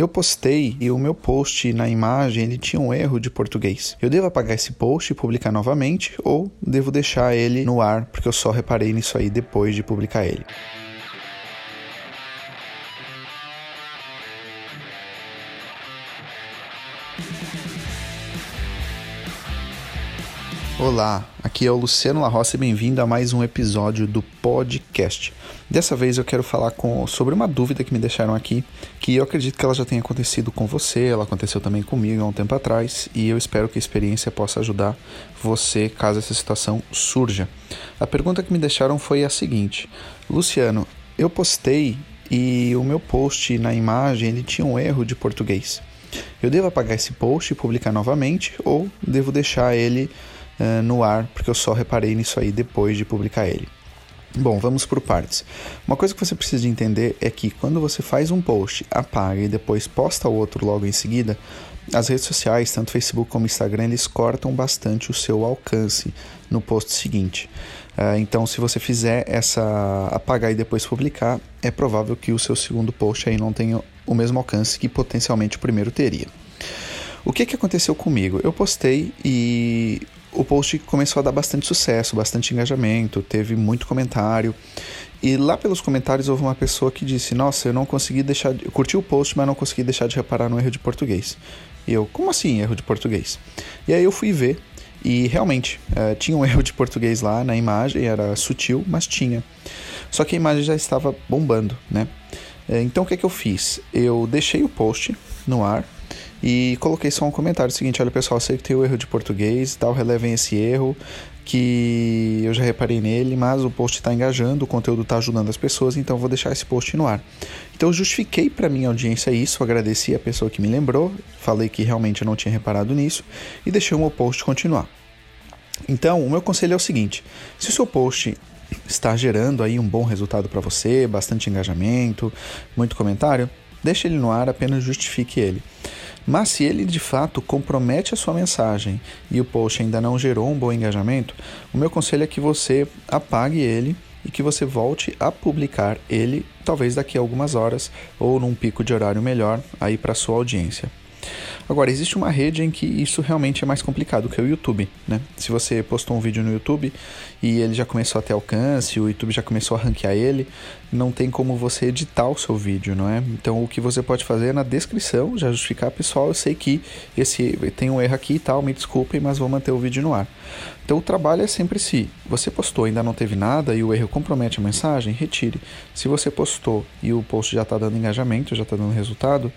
eu postei e o meu post na imagem ele tinha um erro de português. Eu devo apagar esse post e publicar novamente ou devo deixar ele no ar porque eu só reparei nisso aí depois de publicar ele. Olá, aqui é o Luciano La Roça e bem-vindo a mais um episódio do podcast. Dessa vez eu quero falar com, sobre uma dúvida que me deixaram aqui, que eu acredito que ela já tenha acontecido com você, ela aconteceu também comigo há um tempo atrás, e eu espero que a experiência possa ajudar você caso essa situação surja. A pergunta que me deixaram foi a seguinte: Luciano, eu postei e o meu post na imagem ele tinha um erro de português. Eu devo apagar esse post e publicar novamente ou devo deixar ele uh, no ar, porque eu só reparei nisso aí depois de publicar ele. Bom, vamos por partes. Uma coisa que você precisa entender é que quando você faz um post, apaga e depois posta o outro logo em seguida, as redes sociais, tanto Facebook como Instagram, eles cortam bastante o seu alcance no post seguinte. Uh, então, se você fizer essa apagar e depois publicar, é provável que o seu segundo post aí não tenha o mesmo alcance que potencialmente o primeiro teria. O que, que aconteceu comigo? Eu postei e o post começou a dar bastante sucesso, bastante engajamento, teve muito comentário. E lá pelos comentários houve uma pessoa que disse: Nossa, eu não consegui deixar. De... Eu curti o post, mas não consegui deixar de reparar no erro de português. E eu, como assim erro de português? E aí eu fui ver e realmente é, tinha um erro de português lá na imagem, era sutil, mas tinha. Só que a imagem já estava bombando, né? É, então o que, é que eu fiz? Eu deixei o post no ar, e coloquei só um comentário seguinte: olha pessoal, sei que tem o erro de português tal, relevem esse erro, que eu já reparei nele, mas o post está engajando, o conteúdo está ajudando as pessoas, então vou deixar esse post no ar. Então eu justifiquei para minha audiência isso, agradeci a pessoa que me lembrou, falei que realmente eu não tinha reparado nisso e deixei o meu post continuar. Então, o meu conselho é o seguinte: se o seu post está gerando aí um bom resultado para você, bastante engajamento, muito comentário, deixe ele no ar, apenas justifique ele. Mas se ele de fato compromete a sua mensagem e o post ainda não gerou um bom engajamento, o meu conselho é que você apague ele e que você volte a publicar ele, talvez daqui a algumas horas ou num pico de horário melhor aí para sua audiência. Agora, existe uma rede em que isso realmente é mais complicado, que é o YouTube, né? Se você postou um vídeo no YouTube e ele já começou a ter alcance, o YouTube já começou a ranquear ele, não tem como você editar o seu vídeo, não é? Então, o que você pode fazer é na descrição, já justificar, pessoal, eu sei que esse tem um erro aqui e tal, me desculpem, mas vou manter o vídeo no ar. Então, o trabalho é sempre se você postou ainda não teve nada e o erro compromete a mensagem, retire. Se você postou e o post já está dando engajamento, já está dando resultado,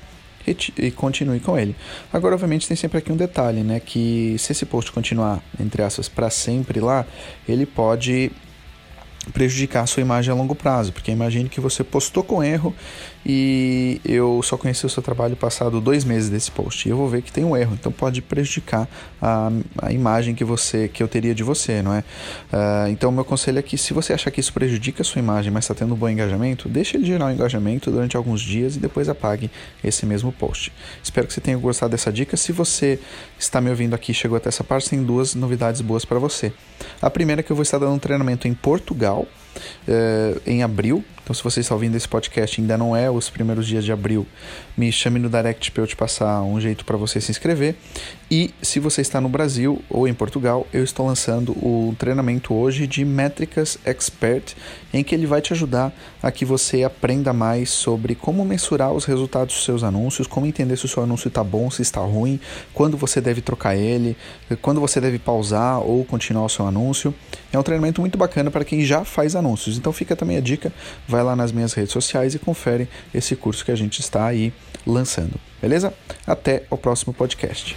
e continue com ele. Agora, obviamente, tem sempre aqui um detalhe, né? Que se esse post continuar, entre aspas, para sempre lá, ele pode prejudicar a sua imagem a longo prazo, porque imagine que você postou com erro e eu só conheci o seu trabalho passado dois meses desse post e eu vou ver que tem um erro, então pode prejudicar a, a imagem que você que eu teria de você, não é? Uh, então meu conselho é que se você achar que isso prejudica a sua imagem, mas está tendo um bom engajamento, deixe ele gerar um engajamento durante alguns dias e depois apague esse mesmo post. Espero que você tenha gostado dessa dica. Se você está me ouvindo aqui, chegou até essa parte, tem duas novidades boas para você. A primeira é que eu vou estar dando um treinamento em Portugal out. Uh, em abril então, se você está ouvindo esse podcast ainda não é os primeiros dias de abril, me chame no direct para eu te passar um jeito para você se inscrever. E se você está no Brasil ou em Portugal, eu estou lançando o treinamento hoje de Métricas Expert, em que ele vai te ajudar a que você aprenda mais sobre como mensurar os resultados dos seus anúncios, como entender se o seu anúncio está bom, se está ruim, quando você deve trocar ele, quando você deve pausar ou continuar o seu anúncio. É um treinamento muito bacana para quem já faz anúncios. Então fica também a dica vai lá nas minhas redes sociais e confere esse curso que a gente está aí lançando. Beleza? Até o próximo podcast.